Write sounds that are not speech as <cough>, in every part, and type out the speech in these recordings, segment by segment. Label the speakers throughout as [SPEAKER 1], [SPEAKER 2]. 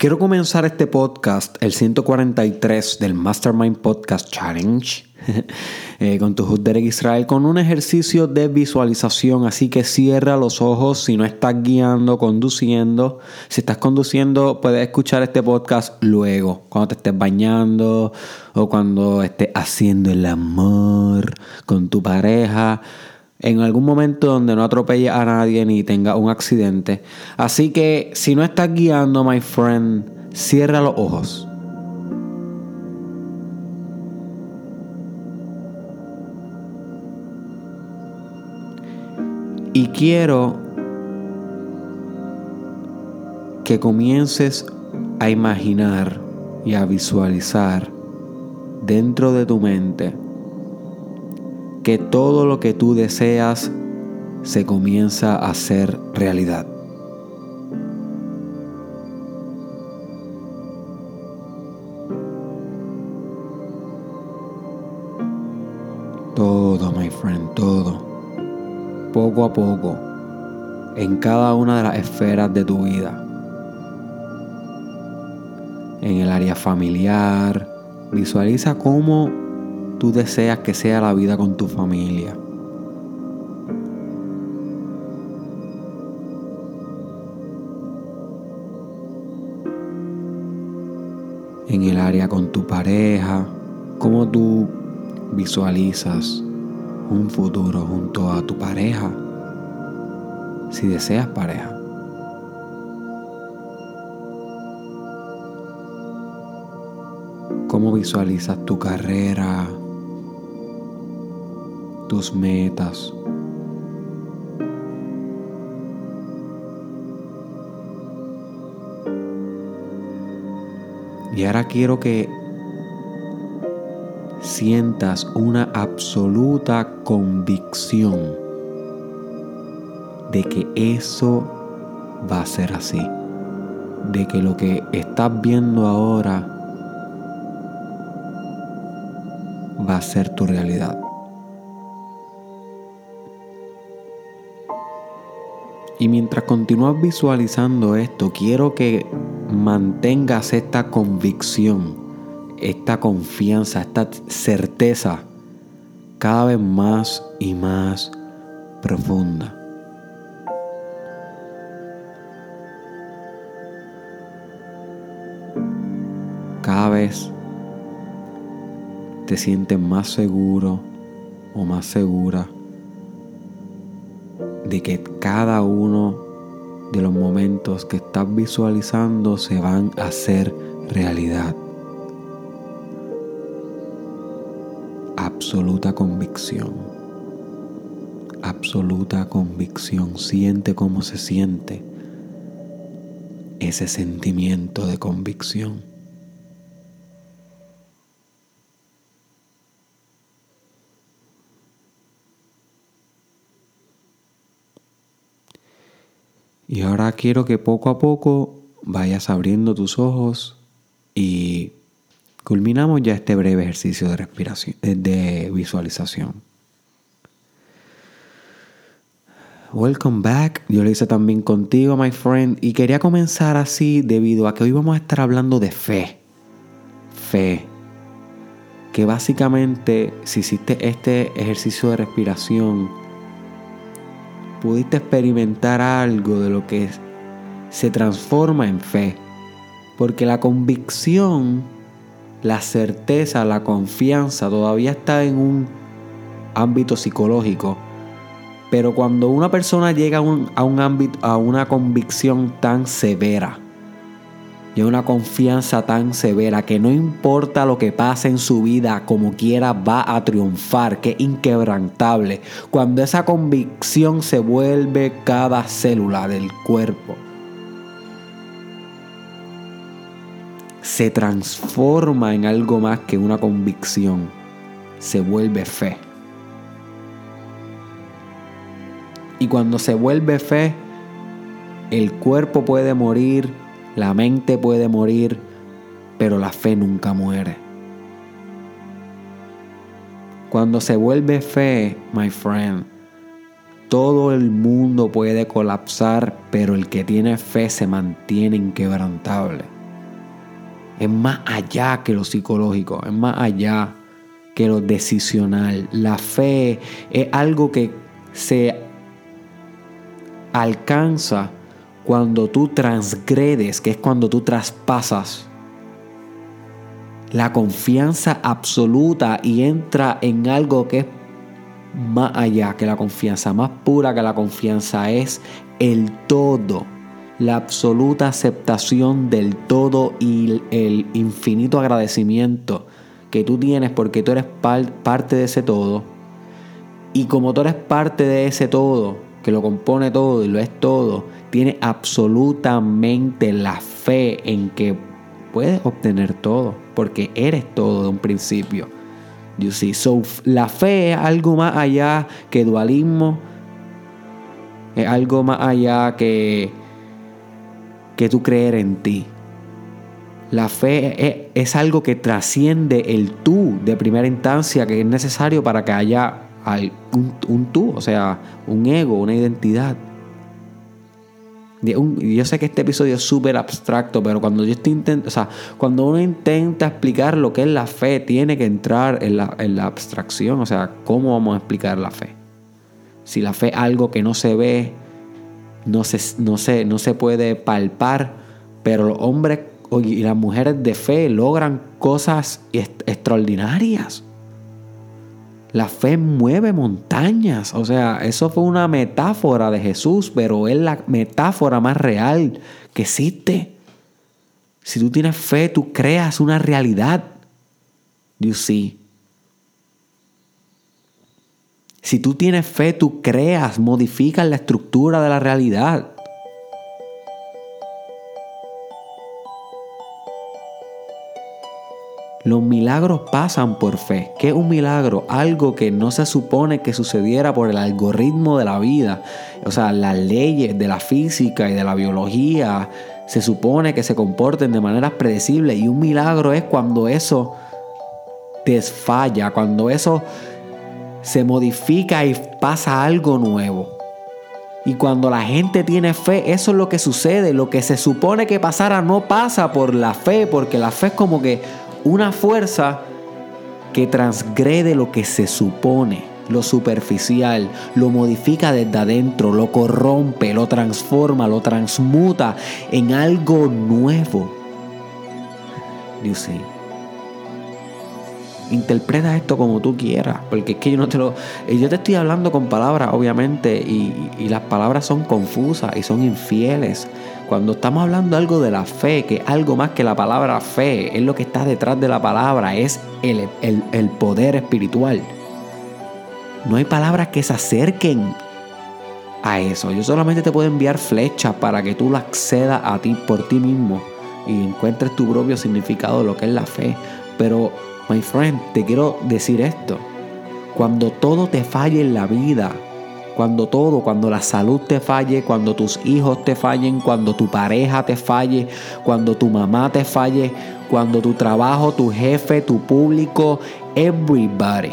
[SPEAKER 1] Quiero comenzar este podcast, el 143 del Mastermind Podcast Challenge, <laughs> eh, con tu host Derek Israel, con un ejercicio de visualización. Así que cierra los ojos si no estás guiando, conduciendo. Si estás conduciendo, puedes escuchar este podcast luego, cuando te estés bañando o cuando estés haciendo el amor con tu pareja en algún momento donde no atropelle a nadie ni tenga un accidente. Así que si no estás guiando, my friend, cierra los ojos. Y quiero que comiences a imaginar y a visualizar dentro de tu mente que todo lo que tú deseas se comienza a hacer realidad. Todo, my friend, todo. Poco a poco, en cada una de las esferas de tu vida. En el área familiar, visualiza cómo tú deseas que sea la vida con tu familia. En el área con tu pareja, cómo tú visualizas un futuro junto a tu pareja, si deseas pareja. cómo visualizas tu carrera, tus metas. Y ahora quiero que sientas una absoluta convicción de que eso va a ser así. De que lo que estás viendo ahora va a ser tu realidad. Y mientras continúas visualizando esto, quiero que mantengas esta convicción, esta confianza, esta certeza cada vez más y más profunda. Cada vez te sientes más seguro o más segura de que cada uno de los momentos que estás visualizando se van a hacer realidad. Absoluta convicción. Absoluta convicción. Siente cómo se siente ese sentimiento de convicción. Y ahora quiero que poco a poco vayas abriendo tus ojos y culminamos ya este breve ejercicio de respiración, eh, de visualización. Welcome back. Yo lo hice también contigo, my friend. Y quería comenzar así debido a que hoy vamos a estar hablando de fe. Fe. Que básicamente, si hiciste este ejercicio de respiración, pudiste experimentar algo de lo que se transforma en fe. Porque la convicción, la certeza, la confianza todavía está en un ámbito psicológico. Pero cuando una persona llega a un, ámbito, a una convicción tan severa, y una confianza tan severa que no importa lo que pase en su vida, como quiera va a triunfar, que es inquebrantable. Cuando esa convicción se vuelve cada célula del cuerpo, se transforma en algo más que una convicción, se vuelve fe. Y cuando se vuelve fe, el cuerpo puede morir, la mente puede morir, pero la fe nunca muere. Cuando se vuelve fe, my friend, todo el mundo puede colapsar, pero el que tiene fe se mantiene inquebrantable. Es más allá que lo psicológico, es más allá que lo decisional. La fe es algo que se alcanza cuando tú transgredes, que es cuando tú traspasas la confianza absoluta y entra en algo que es más allá que la confianza, más pura que la confianza, es el todo, la absoluta aceptación del todo y el infinito agradecimiento que tú tienes porque tú eres parte de ese todo. Y como tú eres parte de ese todo, que lo compone todo y lo es todo, tiene absolutamente la fe en que puedes obtener todo, porque eres todo de un principio. You see? So, la fe es algo más allá que dualismo, es algo más allá que, que tú creer en ti. La fe es, algo que trasciende el tú de primera instancia que es necesario para que haya un, tú, o sea, un ego, una identidad. Yo sé que este episodio es súper abstracto, pero cuando yo estoy o sea, cuando uno intenta explicar lo que es la fe, tiene que entrar en la, en la abstracción. O sea, ¿cómo vamos a explicar la fe? Si la fe es algo que no se ve, no se, no no se puede palpar, pero los hombres y las mujeres de fe logran cosas extraordinarias. La fe mueve montañas. O sea, eso fue una metáfora de Jesús, pero es la metáfora más real que existe. Si tú tienes fe, tú creas una realidad. You see. Si tú tienes fe, tú creas, modificas la estructura de la realidad. Los milagros pasan por fe. ¿Qué es un milagro? Algo que no se supone que sucediera por el algoritmo de la vida. O sea, las leyes de la física y de la biología se supone que se comporten de maneras predecibles. Y un milagro es cuando eso desfalla, cuando eso se modifica y pasa algo nuevo. Y cuando la gente tiene fe, eso es lo que sucede. Lo que se supone que pasara no pasa por la fe, porque la fe es como que una fuerza que transgrede lo que se supone, lo superficial, lo modifica desde adentro, lo corrompe, lo transforma, lo transmuta en algo nuevo. You see. Interpreta esto como tú quieras, porque es que yo no te lo. Yo te estoy hablando con palabras, obviamente, y, y las palabras son confusas y son infieles. Cuando estamos hablando algo de la fe, que algo más que la palabra fe, es lo que está detrás de la palabra, es el, el poder espiritual. No hay palabras que se acerquen a eso. Yo solamente te puedo enviar flechas para que tú lo accedas a ti por ti mismo y encuentres tu propio significado de lo que es la fe. Pero, my friend, te quiero decir esto. Cuando todo te falle en la vida, cuando todo, cuando la salud te falle, cuando tus hijos te fallen, cuando tu pareja te falle, cuando tu mamá te falle, cuando tu trabajo, tu jefe, tu público, everybody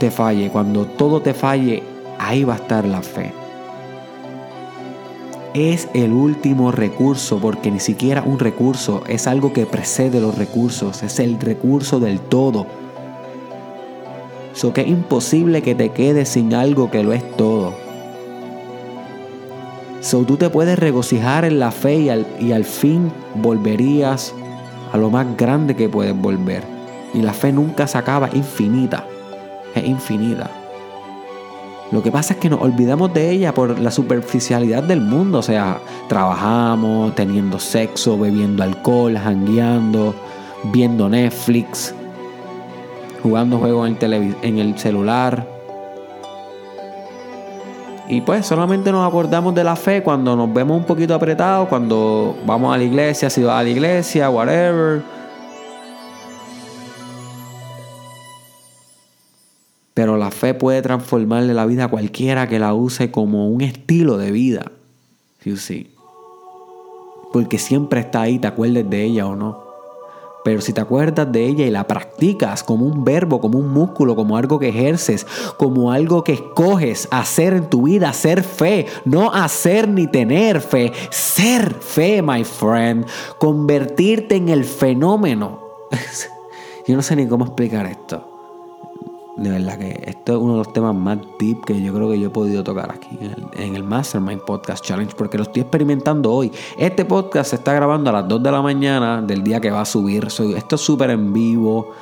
[SPEAKER 1] te falle, cuando todo te falle, ahí va a estar la fe. Es el último recurso, porque ni siquiera un recurso es algo que precede los recursos, es el recurso del todo Que es imposible que te quedes sin algo que lo es todo. So tú te puedes regocijar en la fe y al, fin volverías a lo más grande que puedes volver. Y la fe nunca se acaba, infinita. Es infinita. Lo que pasa es que nos olvidamos de ella por la superficialidad del mundo. O sea, trabajamos, teniendo sexo, bebiendo alcohol, jangueando, viendo Netflix, jugando juegos en, en el celular. Y pues solamente nos acordamos de la fe cuando nos vemos un poquito apretados, cuando vamos a la iglesia, si vas a la iglesia, whatever. Pero la fe puede transformarle la vida a cualquiera que la use como un estilo de vida. You see. Porque siempre está ahí, te acuerdes de ella o no. Pero si te acuerdas de ella y la practicas como un verbo, como un músculo, como algo que ejerces, como algo que escoges hacer en tu vida, ser fe, no hacer ni tener fe, ser fe, my friend, convertirte en el fenómeno. <laughs> Yo no sé ni cómo explicar esto de verdad que esto es uno de los temas más deep que yo creo que yo he podido tocar aquí en el, Mastermind Podcast Challenge porque lo estoy experimentando hoy. Este podcast se está grabando a las 2 de la mañana del día que va a subir. esto es súper en vivo.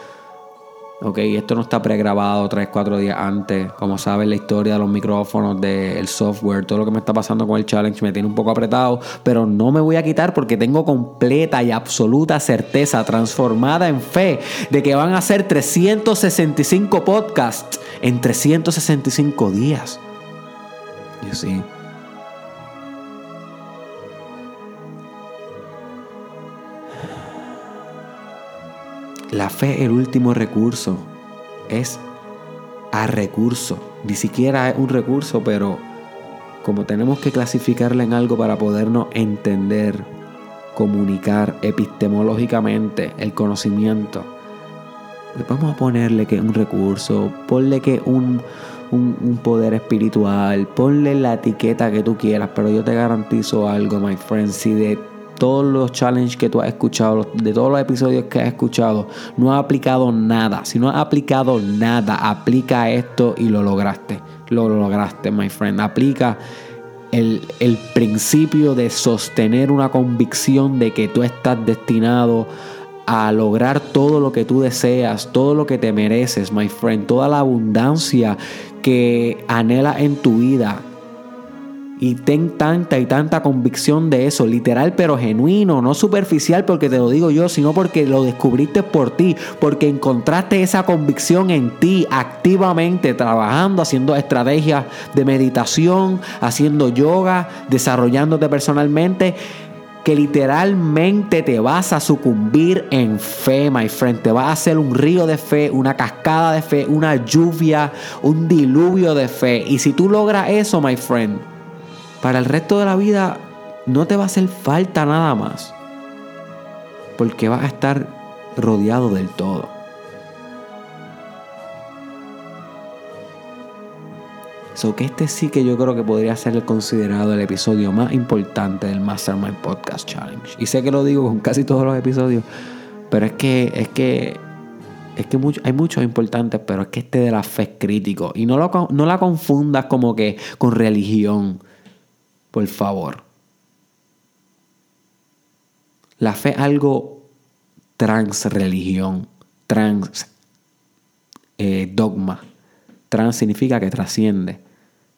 [SPEAKER 1] Ok, esto no está pregrabado 3, 4 días antes. Como sabes, la historia de los micrófonos, del software, todo lo que me está pasando con el challenge me tiene un poco apretado. Pero no me voy a quitar porque tengo completa y absoluta certeza, transformada en fe, de que van a ser 365 podcasts en 365 días. Yo sí. La fe, el último recurso, es a recurso. Ni siquiera es un recurso, pero como tenemos que clasificarla en algo para podernos entender, comunicar epistemológicamente el conocimiento, pues vamos a ponerle que es un recurso, ponle que un, un, un, poder espiritual, ponle la etiqueta que tú quieras, pero yo te garantizo algo, my friend, si de todos los challenges que tú has escuchado, de todos los episodios que has escuchado, no has aplicado nada. Si no has aplicado nada, aplica esto y lo lograste. Lo lograste, my friend. Aplica el, el principio de sostener una convicción de que tú estás destinado a lograr todo lo que tú deseas, todo lo que te mereces, my friend, toda la abundancia que anhela en tu vida y ten tanta y tanta convicción de eso, literal pero genuino, no superficial porque te lo digo yo, sino porque lo descubriste por ti, porque encontraste esa convicción en ti activamente, trabajando, haciendo estrategias de meditación, haciendo yoga, desarrollándote personalmente que literalmente te vas a sucumbir en fe, my friend. Te va a hacer un río de fe, una cascada de fe, una lluvia, un diluvio de fe. Y si tú logras eso, my friend, para el resto de la vida no te va a hacer falta nada más. Porque vas a estar rodeado del todo. So que este sí que yo creo que podría ser considerado el episodio más importante del Mastermind Podcast Challenge. Y sé que lo digo con casi todos los episodios, pero es que es que es que hay muchos importantes, pero es que este de la fe es crítico. Y no, lo, no la confundas como que con religión. Por favor. La fe es algo trans religión, trans eh, dogma. Trans significa que trasciende.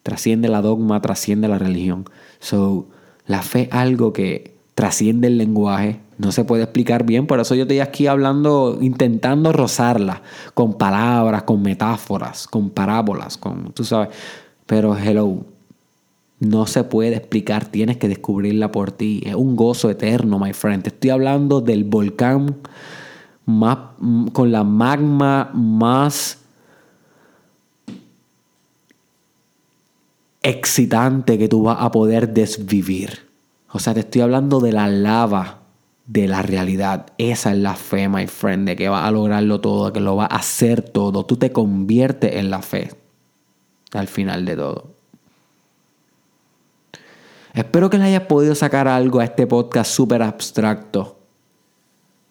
[SPEAKER 1] Trasciende la dogma, trasciende la religión. So, la fe es algo que trasciende el lenguaje, no se puede explicar bien, por eso yo estoy aquí hablando, intentando rozarla con palabras, con metáforas, con parábolas, con, tú sabes, pero hello, no se puede explicar, tienes que descubrirla por ti. Es un gozo eterno, my friend. Te estoy hablando del volcán más, con la magma más excitante que tú vas a poder desvivir. O sea, te estoy hablando de la lava de la realidad. Esa es la fe, my friend, de que vas a lograrlo todo, que lo vas a hacer todo. Tú te conviertes en la fe al final de todo. Espero que le hayas podido sacar algo a este podcast súper abstracto.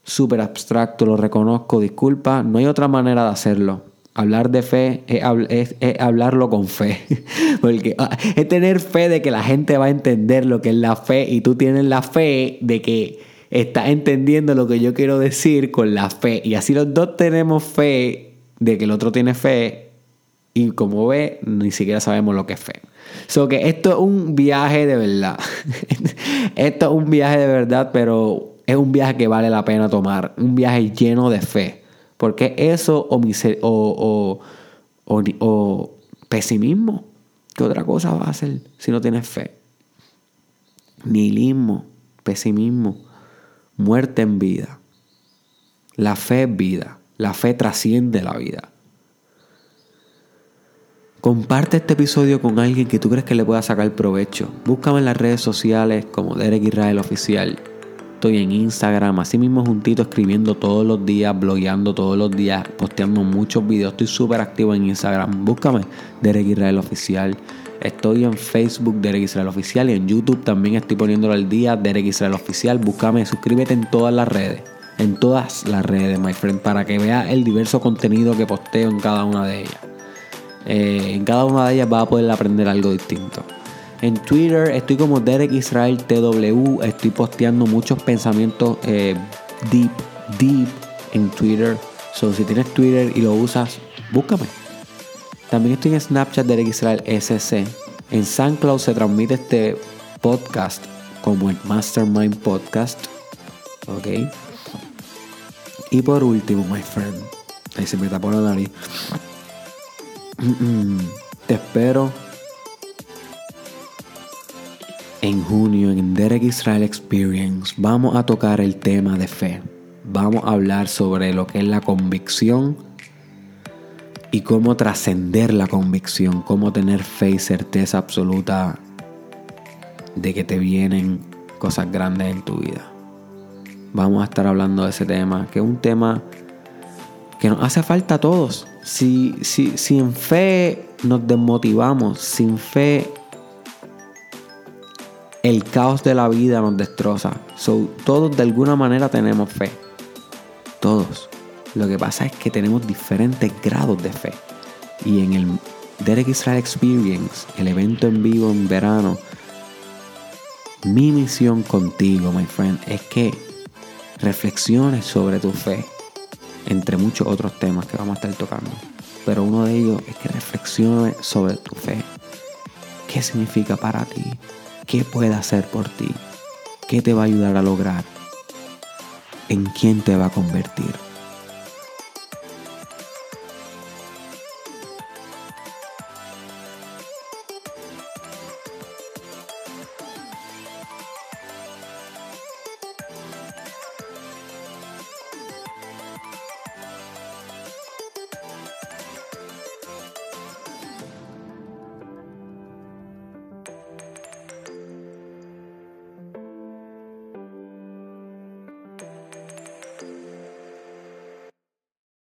[SPEAKER 1] Súper abstracto, lo reconozco, disculpa, no hay otra manera de hacerlo. Hablar de fe es, hablarlo con fe. <laughs> Porque ah, es tener fe de que la gente va a entender lo que es la fe y tú tienes la fe de que estás entendiendo lo que yo quiero decir con la fe. Y así los dos tenemos fe de que el otro tiene fe y como ve, ni siquiera sabemos lo que es fe. So que esto es un viaje de verdad. <laughs> esto es un viaje de verdad, pero es un viaje que vale la pena tomar. Un viaje lleno de fe. Porque eso o, o, o, o pesimismo. ¿Qué otra cosa va a hacer si no tienes fe? Nihilismo, pesimismo, muerte en vida. La fe es vida. La fe trasciende la vida. Comparte este episodio con alguien que tú crees que le pueda sacar provecho. Búscame en las redes sociales como Derek Israel Oficial. estoy en Instagram, así mismo juntito, escribiendo todos los días, blogueando todos los días, posteando muchos videos. Estoy súper activo en Instagram. Búscame, Derek Israel Oficial. Estoy en Facebook, Derek Israel Oficial. Y en YouTube también estoy poniéndolo al día, Derek Israel Oficial. Búscame, suscríbete en todas las redes. En todas las redes, my friend, para que veas el diverso contenido que posteo en cada una de ellas. Eh, en cada una de ellas vas a poder aprender algo distinto. En Twitter estoy como Derek Israel TW. Estoy posteando muchos pensamientos eh, deep, deep en Twitter. So, si tienes Twitter y lo usas, búscame. También estoy en Snapchat Derek Israel SC. En SoundCloud se transmite este podcast como el Mastermind Podcast. ¿Ok? Y por último, my friend. Ahí se me tapó la nariz. Te espero en junio en Derek Israel Experience vamos a tocar el tema de fe. Vamos a hablar sobre lo que es la convicción y cómo trascender la convicción, cómo tener fe y certeza absoluta de que te vienen cosas grandes en tu vida. Vamos a estar hablando de ese tema, que es un tema que nos hace falta a todos. Si, si, sin fe nos desmotivamos, sin fe el caos de la vida nos destroza. todos de alguna manera tenemos fe. Todos. Lo que pasa es que tenemos diferentes grados de fe. Y en el Derek Israel Experience, el evento en vivo en verano, mi misión contigo, my friend, es que reflexiones sobre tu fe, entre muchos otros temas que vamos a estar tocando. Pero uno de ellos es que reflexiones sobre tu fe. ¿Qué significa para ti? ¿Qué puede hacer por ti? ¿Qué te va a ayudar a lograr? ¿En quién te va a convertir?